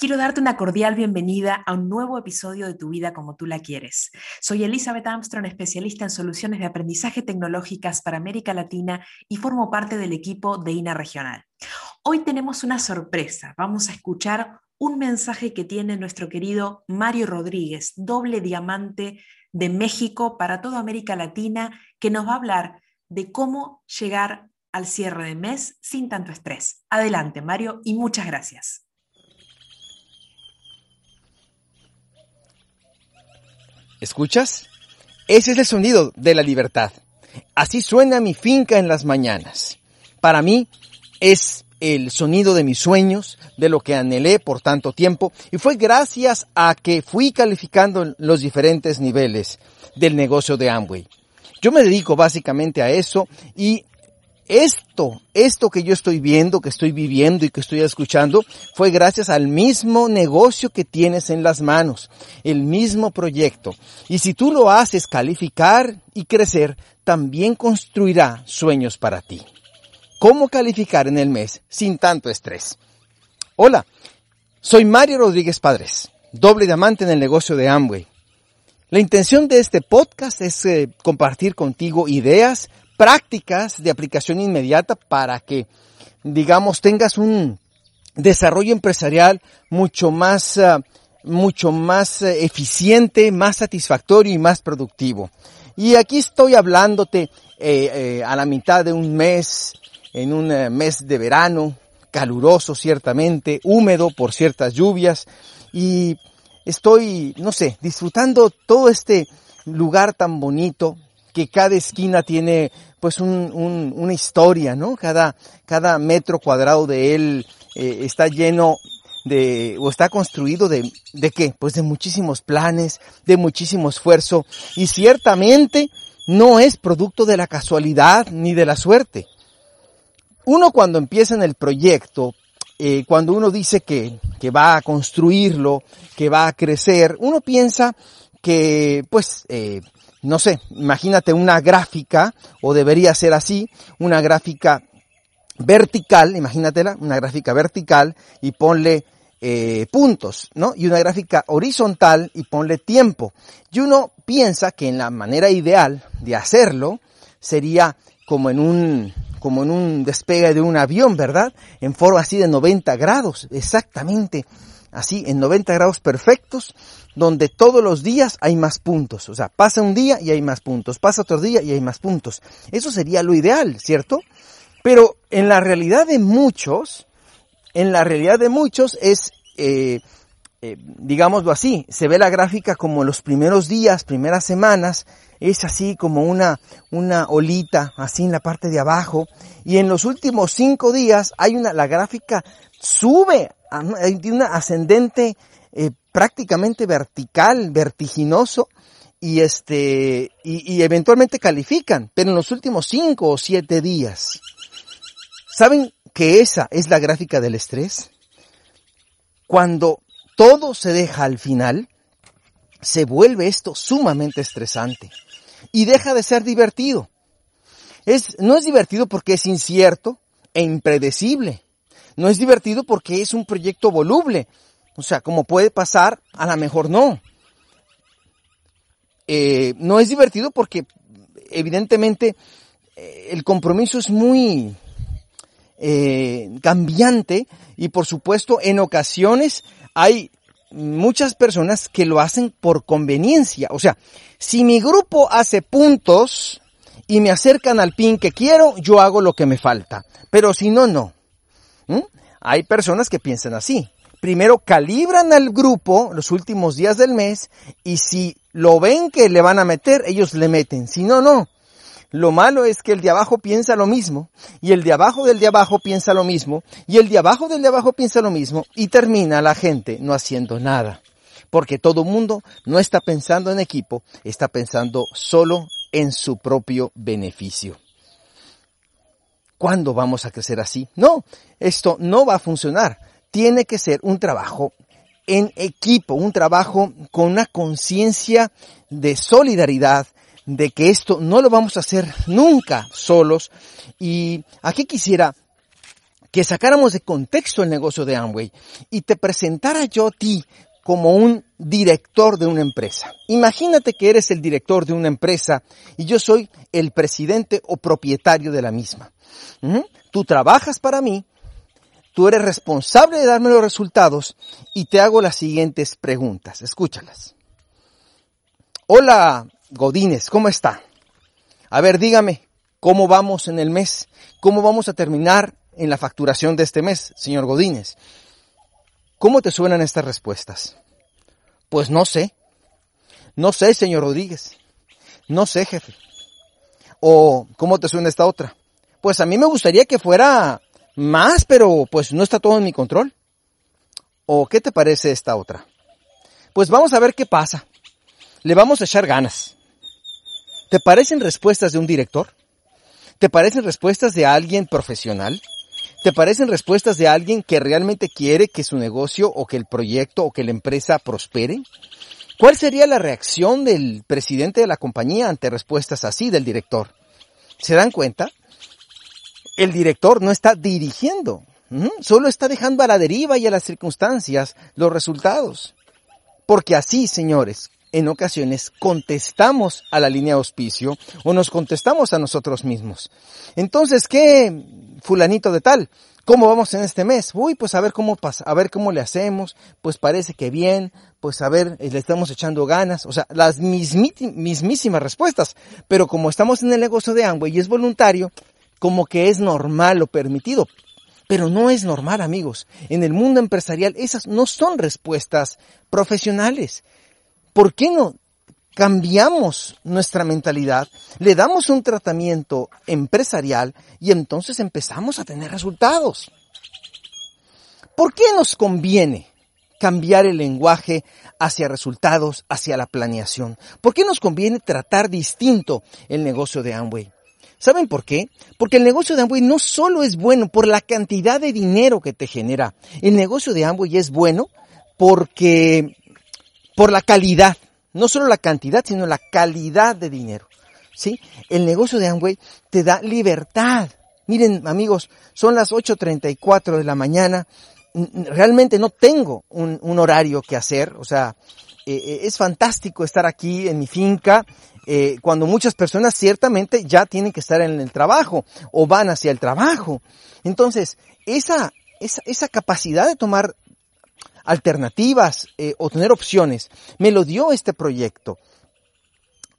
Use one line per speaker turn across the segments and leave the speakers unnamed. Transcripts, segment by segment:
Quiero darte una cordial bienvenida a un nuevo episodio de Tu vida como tú la quieres. Soy Elizabeth Armstrong, especialista en soluciones de aprendizaje tecnológicas para América Latina y formo parte del equipo de INA Regional. Hoy tenemos una sorpresa. Vamos a escuchar un mensaje que tiene nuestro querido Mario Rodríguez, doble diamante de México para toda América Latina, que nos va a hablar de cómo llegar al cierre de mes sin tanto estrés. Adelante, Mario, y muchas gracias.
¿Escuchas? Ese es el sonido de la libertad. Así suena mi finca en las mañanas. Para mí es el sonido de mis sueños, de lo que anhelé por tanto tiempo, y fue gracias a que fui calificando los diferentes niveles del negocio de Amway. Yo me dedico básicamente a eso y esto, esto que yo estoy viendo, que estoy viviendo y que estoy escuchando, fue gracias al mismo negocio que tienes en las manos, el mismo proyecto. Y si tú lo haces calificar y crecer, también construirá sueños para ti. ¿Cómo calificar en el mes sin tanto estrés? Hola, soy Mario Rodríguez Padres, doble diamante en el negocio de Amway. La intención de este podcast es eh, compartir contigo ideas, prácticas de aplicación inmediata para que, digamos, tengas un desarrollo empresarial mucho más, ah, mucho más eh, eficiente, más satisfactorio y más productivo. Y aquí estoy hablándote eh, eh, a la mitad de un mes, en un mes de verano, caluroso ciertamente, húmedo por ciertas lluvias, y estoy, no sé, disfrutando todo este lugar tan bonito, que cada esquina tiene pues un, una historia, ¿no? Cada, cada metro cuadrado de él eh, está lleno de, o está construido de, ¿de qué? Pues de muchísimos planes, de muchísimo esfuerzo y ciertamente no es producto de la casualidad ni de la suerte. Uno cuando empieza en el proyecto, eh, cuando uno dice que, que va a construirlo, que va a crecer, uno piensa que pues eh, no sé, imagínate una gráfica, o debería ser así, una gráfica vertical, imagínatela, una gráfica vertical y ponle eh, puntos, ¿no? Y una gráfica horizontal y ponle tiempo. Y uno piensa que en la manera ideal de hacerlo sería como en un, como en un despegue de un avión, ¿verdad? En forma así de 90 grados, exactamente así en 90 grados perfectos, donde todos los días hay más puntos. O sea, pasa un día y hay más puntos, pasa otro día y hay más puntos. Eso sería lo ideal, ¿cierto? Pero en la realidad de muchos, en la realidad de muchos es, eh, eh, digámoslo así, se ve la gráfica como los primeros días, primeras semanas, es así como una, una olita, así en la parte de abajo, y en los últimos cinco días hay una, la gráfica sube, tiene una ascendente eh, prácticamente vertical, vertiginoso, y este, y, y, eventualmente califican, pero en los últimos cinco o siete días. ¿Saben que esa es la gráfica del estrés? Cuando todo se deja al final, se vuelve esto sumamente estresante y deja de ser divertido. No es divertido porque es incierto e impredecible. No es divertido porque es un proyecto voluble. O sea, como puede pasar, a lo mejor no. Eh, no es divertido porque evidentemente eh, el compromiso es muy eh, cambiante y por supuesto en ocasiones hay muchas personas que lo hacen por conveniencia. O sea, si mi grupo hace puntos y me acercan al pin que quiero, yo hago lo que me falta. Pero si no, no. ¿Mm? Hay personas que piensan así. Primero calibran al grupo los últimos días del mes y si lo ven que le van a meter, ellos le meten. Si no, no. Lo malo es que el de abajo piensa lo mismo, y el de abajo del de abajo piensa lo mismo, y el de abajo del de abajo piensa lo mismo, y termina la gente no haciendo nada. Porque todo mundo no está pensando en equipo, está pensando solo en su propio beneficio. ¿Cuándo vamos a crecer así? No, esto no va a funcionar. Tiene que ser un trabajo en equipo, un trabajo con una conciencia de solidaridad, de que esto no lo vamos a hacer nunca solos. Y aquí quisiera que sacáramos de contexto el negocio de Amway y te presentara yo a ti como un director de una empresa. Imagínate que eres el director de una empresa y yo soy el presidente o propietario de la misma. Tú trabajas para mí, tú eres responsable de darme los resultados y te hago las siguientes preguntas. Escúchalas. Hola, Godínez, ¿cómo está? A ver, dígame, ¿cómo vamos en el mes? ¿Cómo vamos a terminar en la facturación de este mes, señor Godínez? ¿Cómo te suenan estas respuestas? Pues no sé. No sé, señor Rodríguez. No sé, jefe. ¿O cómo te suena esta otra? Pues a mí me gustaría que fuera más, pero pues no está todo en mi control. ¿O qué te parece esta otra? Pues vamos a ver qué pasa. Le vamos a echar ganas. ¿Te parecen respuestas de un director? ¿Te parecen respuestas de alguien profesional? ¿Te parecen respuestas de alguien que realmente quiere que su negocio o que el proyecto o que la empresa prospere? ¿Cuál sería la reacción del presidente de la compañía ante respuestas así del director? ¿Se dan cuenta? El director no está dirigiendo, solo está dejando a la deriva y a las circunstancias los resultados. Porque así, señores, en ocasiones contestamos a la línea de auspicio o nos contestamos a nosotros mismos. Entonces, ¿qué fulanito de tal? ¿Cómo vamos en este mes? Uy, pues a ver cómo pasa, a ver cómo le hacemos, pues parece que bien, pues a ver, eh, le estamos echando ganas, o sea, las mismísimas respuestas, pero como estamos en el negocio de Amway y es voluntario, como que es normal o permitido, pero no es normal, amigos. En el mundo empresarial esas no son respuestas profesionales. ¿Por qué no cambiamos nuestra mentalidad, le damos un tratamiento empresarial y entonces empezamos a tener resultados? ¿Por qué nos conviene cambiar el lenguaje hacia resultados, hacia la planeación? ¿Por qué nos conviene tratar distinto el negocio de Amway? ¿Saben por qué? Porque el negocio de Amway no solo es bueno por la cantidad de dinero que te genera, el negocio de Amway es bueno porque por la calidad, no solo la cantidad, sino la calidad de dinero. ¿Sí? El negocio de Amway te da libertad. Miren, amigos, son las 8.34 de la mañana. Realmente no tengo un, horario que hacer. O sea, eh, eh, es fantástico estar aquí en mi finca, eh, cuando muchas personas ciertamente ya tienen que estar en el trabajo o van hacia el trabajo. Entonces, esa, esa, esa capacidad de tomar alternativas eh, o tener opciones. Me lo dio este proyecto.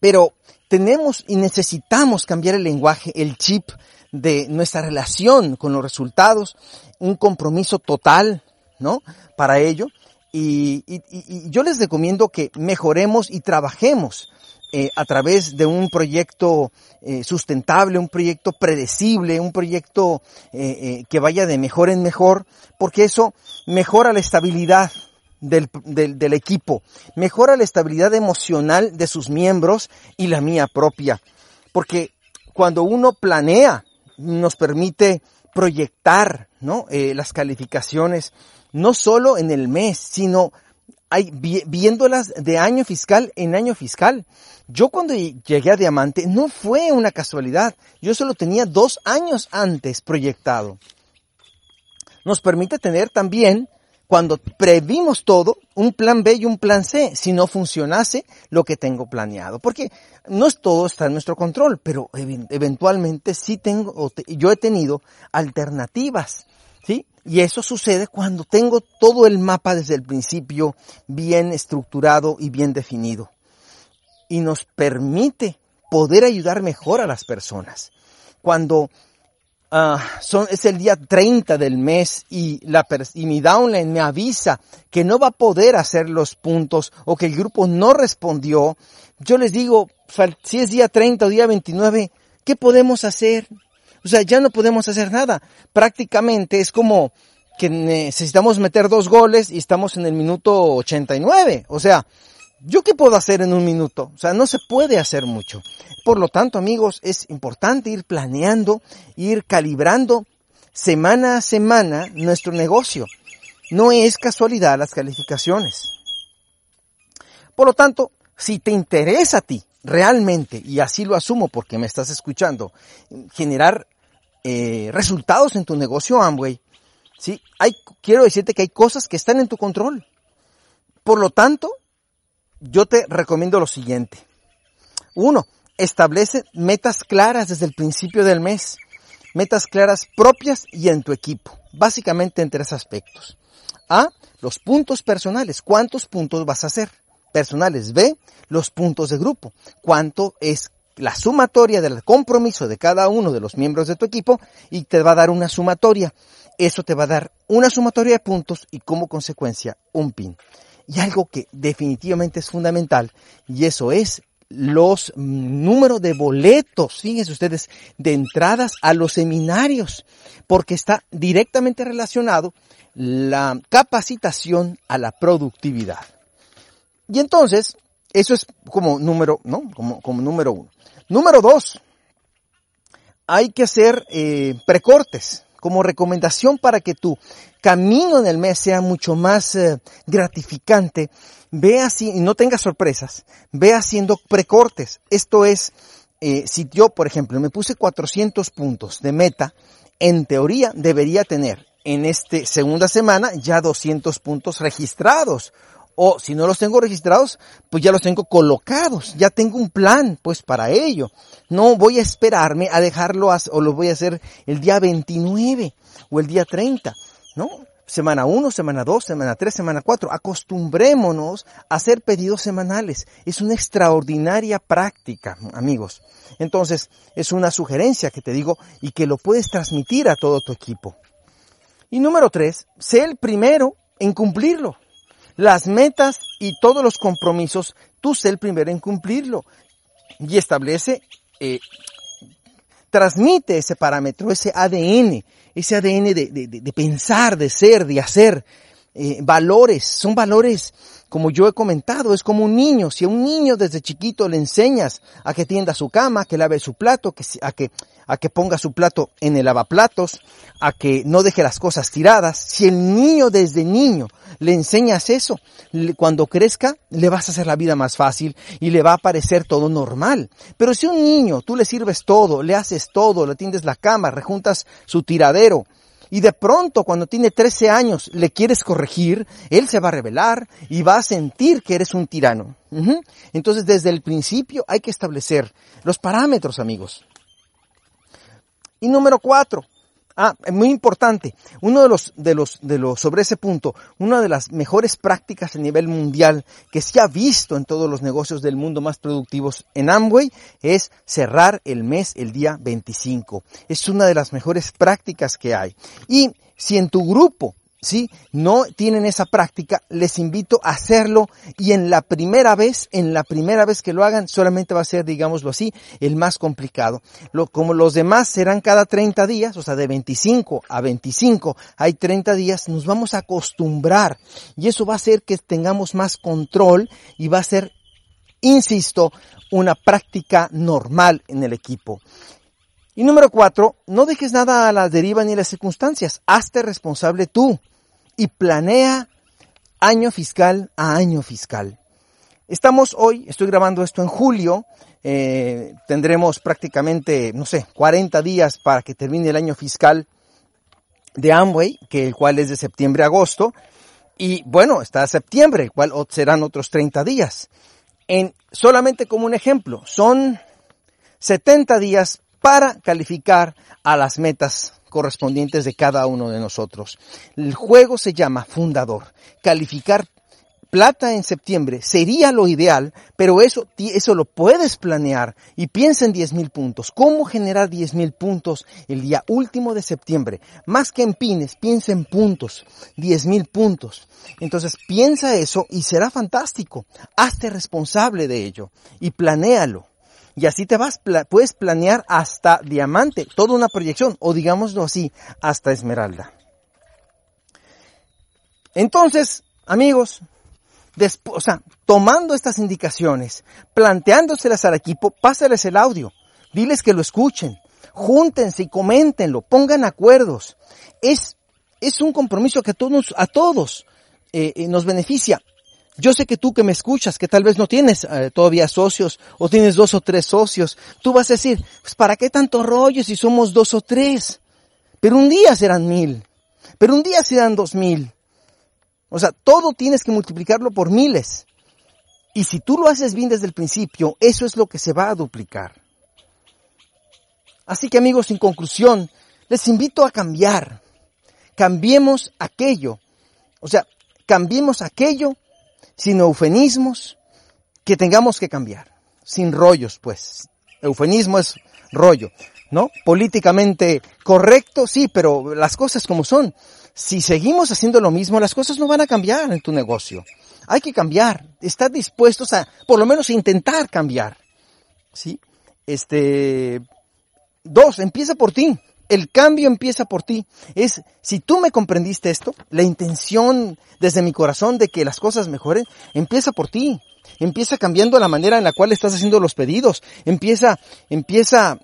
Pero tenemos y necesitamos cambiar el lenguaje, el chip de nuestra relación con los resultados, un compromiso total, ¿no? Para ello. Y, yo les recomiendo que mejoremos y trabajemos eh, a través de un proyecto eh, sustentable, un proyecto predecible, un proyecto eh, que vaya de mejor en mejor, porque eso mejora la estabilidad del, del, del equipo, mejora la estabilidad emocional de sus miembros y la mía propia, porque cuando uno planea, nos permite proyectar ¿no? las calificaciones, no solo en el mes, sino hay, viéndolas de año fiscal en año fiscal. Yo cuando llegué a Diamante no fue una casualidad, yo solo tenía dos años antes proyectado. Nos permite tener también, cuando previmos todo, un plan B y un plan C, si no funcionase lo que tengo planeado. Porque no es todo está en nuestro control, pero eventualmente sí tengo, yo he tenido alternativas, ¿sí? Y eso sucede cuando tengo todo el mapa desde el principio bien estructurado y bien definido. Y nos permite poder ayudar mejor a las personas. Cuando ah, son, es el día 30 del mes y, la, y mi downline me avisa que no va a poder hacer los puntos o que el grupo no respondió, yo les digo, si es día 30 o día 29, ¿qué podemos hacer? O sea, ya no podemos hacer nada. Prácticamente es como que necesitamos meter dos goles y estamos en el minuto 89. O sea, ¿Yo qué puedo hacer en un minuto? O sea, no se puede hacer mucho. Por lo tanto, amigos, es importante ir planeando, ir calibrando semana a semana nuestro negocio. No es casualidad las calificaciones. Por lo tanto, si te interesa a ti realmente, y así lo asumo porque me estás escuchando, generar eh, resultados en tu negocio Amway, ¿sí? hay, quiero decirte que hay cosas que están en tu control. Por lo tanto, yo te recomiendo lo siguiente. Uno, establece metas claras desde el principio del mes. Metas claras propias y en tu equipo. Básicamente en tres aspectos. A, los puntos personales. ¿Cuántos puntos vas a hacer? Personales. B, los puntos de grupo. ¿Cuánto es la sumatoria del compromiso de cada uno de los miembros de tu equipo? Y te va a dar una sumatoria. Eso te va a dar una sumatoria de puntos y como consecuencia un pin y algo que definitivamente es fundamental, y eso es los números de boletos, fíjense ustedes, de entradas a los seminarios, porque está directamente relacionado la capacitación a la productividad. Y entonces, eso es como número, ¿no? Como, como número uno. Número dos, hay que hacer eh, precortes como recomendación para que tu camino en el mes sea mucho más eh, gratificante, ve así, y no tengas sorpresas, ve haciendo precortes. Esto es, eh, si yo, por ejemplo, me puse 400 puntos de meta, en teoría debería tener en esta segunda semana ya 200 puntos registrados o si no los tengo registrados, pues ya los tengo colocados, ya tengo un plan pues para ello. No voy a esperarme a dejarlo o lo voy a hacer el día 29 o el día 30, ¿no? Semana 1, semana 2, semana 3, semana 4. Acostumbrémonos a hacer pedidos semanales. Es una extraordinaria práctica, amigos. Entonces, es una sugerencia que te digo y que lo puedes transmitir a todo tu equipo. Y número 3, sé el primero en cumplirlo las metas y todos los compromisos, tú sé el primero en cumplirlo. Y establece, eh, transmite ese parámetro, ese ADN, ese ADN de, pensar, de ser, de hacer, eh, valores, son valores como yo he comentado, es como un niño. Si a un niño desde chiquito le enseñas a que tienda su cama, a que lave su plato, a, que, a que ponga su plato en el lavaplatos, a que no deje las cosas tiradas, si el niño desde niño le enseñas eso, cuando crezca le vas a hacer la vida más fácil y le va a parecer todo normal. Pero si a un niño tú le sirves todo, le haces todo, le tiendes la cama, rejuntas su tiradero, y de pronto cuando tiene 13 años le quieres corregir, él se va a rebelar y va a sentir que eres un tirano. Entonces desde el principio hay que establecer los parámetros, amigos. Y número cuatro, Ah, muy importante. Uno de los, de los, de los, sobre ese punto, una de las mejores prácticas a nivel mundial que se ha visto en todos los negocios del mundo más productivos en Amway es cerrar el mes el día 25. Es una de las mejores prácticas que hay. Y si en tu grupo si no tienen esa práctica, les invito a hacerlo y en la primera vez, en la primera vez que lo hagan, solamente va a ser, digámoslo así, el más complicado. Como los demás serán cada 30 días, o sea, de 25 a 25 hay 30 días, nos vamos a acostumbrar y eso va a hacer que tengamos más control y va a ser, insisto, una práctica normal en el equipo. Y número cuatro, no dejes nada a la deriva ni a las circunstancias. Hazte responsable tú y planea año fiscal a año fiscal. Estamos hoy, estoy grabando esto en julio, eh, tendremos prácticamente, no sé, 40 días para que termine el año fiscal de Amway, que el cual es de septiembre a agosto, y bueno, está septiembre, el cual serán otros 30 días. En, solamente como un ejemplo, son 70 días para calificar a las metas correspondientes de cada uno de nosotros. El juego se llama Fundador. Calificar plata en septiembre sería lo ideal, pero eso, eso lo puedes planear y piensa en 10 mil puntos. ¿Cómo generar 10 mil puntos el día último de septiembre? Más que en pines, piensa en puntos, 10 mil puntos. Entonces piensa eso y será fantástico. Hazte responsable de ello y planéalo. Y así te vas, puedes planear hasta diamante, toda una proyección, o digámoslo así, hasta esmeralda. Entonces, amigos, o sea, tomando estas indicaciones, planteándoselas al equipo, pásales el audio. Diles que lo escuchen. Júntense y coméntenlo. Pongan acuerdos. Es, es un compromiso que a todos, a todos eh, eh, nos beneficia. Yo sé que tú que me escuchas, que tal vez no tienes eh, todavía socios o tienes dos o tres socios, tú vas a decir, pues ¿para qué tanto rollo si somos dos o tres? Pero un día serán mil, pero un día serán dos mil. O sea, todo tienes que multiplicarlo por miles. Y si tú lo haces bien desde el principio, eso es lo que se va a duplicar. Así que amigos, en conclusión, les invito a cambiar. Cambiemos aquello. O sea, cambiemos aquello sin eufemismos que tengamos que cambiar. Sin rollos, pues. Eufemismo es rollo, ¿no? Políticamente correcto, sí, pero las cosas como son. Si seguimos haciendo lo mismo, las cosas no van a cambiar en tu negocio. Hay que cambiar. Estar dispuestos a, por lo menos, intentar cambiar. ¿Sí? Este, dos, empieza por ti. El cambio empieza por ti. Es, si tú me comprendiste esto, la intención desde mi corazón de que las cosas mejoren, empieza por ti. Empieza cambiando la manera en la cual estás haciendo los pedidos. Empieza, empieza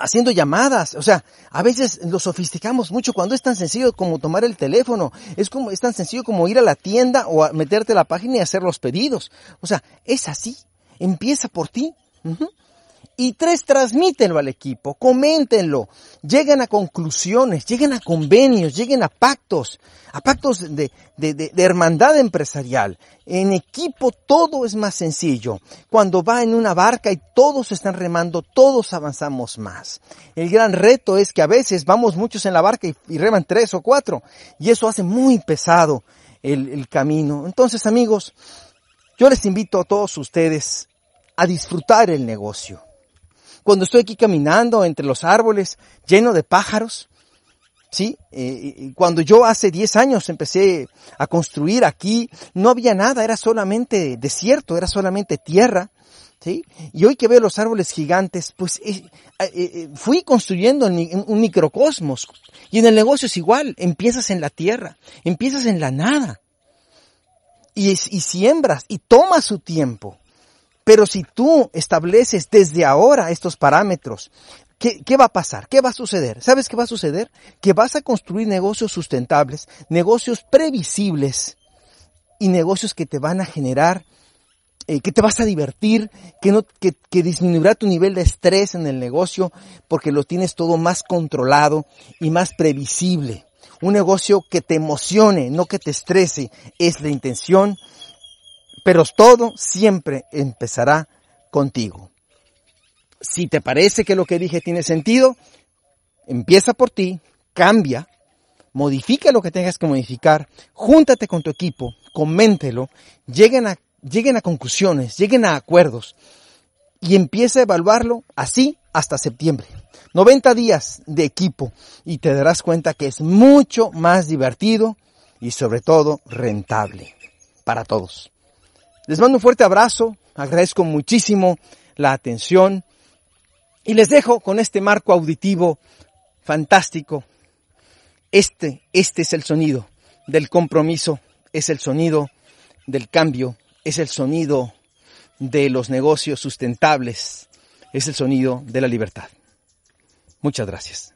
haciendo llamadas. O sea, a veces lo sofisticamos mucho cuando es tan sencillo como tomar el teléfono. Es como, es tan sencillo como ir a la tienda o a meterte a la página y hacer los pedidos. O sea, es así. Empieza por ti. Y tres, transmítenlo al equipo, coméntenlo, lleguen a conclusiones, lleguen a convenios, lleguen a pactos, a pactos de, de, hermandad empresarial. En equipo todo es más sencillo. Cuando va en una barca y todos están remando, todos avanzamos más. El gran reto es que a veces vamos muchos en la barca y, reman tres o cuatro, y eso hace muy pesado el camino. Entonces amigos, yo les invito a todos ustedes a disfrutar el negocio cuando estoy aquí caminando entre los árboles lleno de pájaros, ¿sí? Eh, cuando yo hace 10 años empecé a construir aquí, no había nada, era solamente desierto, era solamente tierra, ¿sí? Y hoy que veo los árboles gigantes, pues eh, eh, fui construyendo un microcosmos. Y en el negocio es igual, empiezas en la tierra, empiezas en la nada. Y, y siembras y toma su tiempo. Pero si tú estableces desde ahora estos parámetros, ¿qué, ¿qué, va a pasar? ¿Qué va a suceder? ¿Sabes qué va a suceder? Que vas a construir negocios sustentables, negocios previsibles y negocios que te van a generar, eh, que te vas a divertir, que, no, que, que disminuirá tu nivel de estrés en el negocio porque lo tienes todo más controlado y más previsible. Un negocio que te emocione, no que te estrese, es la intención pero todo siempre empezará contigo. Si te parece que lo que dije tiene sentido, empieza por ti, cambia, modifica lo que tengas que modificar, júntate con tu equipo, coméntelo, lleguen a, lleguen a conclusiones, lleguen a acuerdos y empieza a evaluarlo así hasta septiembre. 90 días de equipo y te darás cuenta que es mucho más divertido y sobre todo rentable para todos. Les mando un fuerte abrazo, agradezco muchísimo la atención y les dejo con este marco auditivo fantástico. Este, este es el sonido del compromiso, es el sonido del cambio, es el sonido de los negocios sustentables, es el sonido de la libertad. Muchas gracias.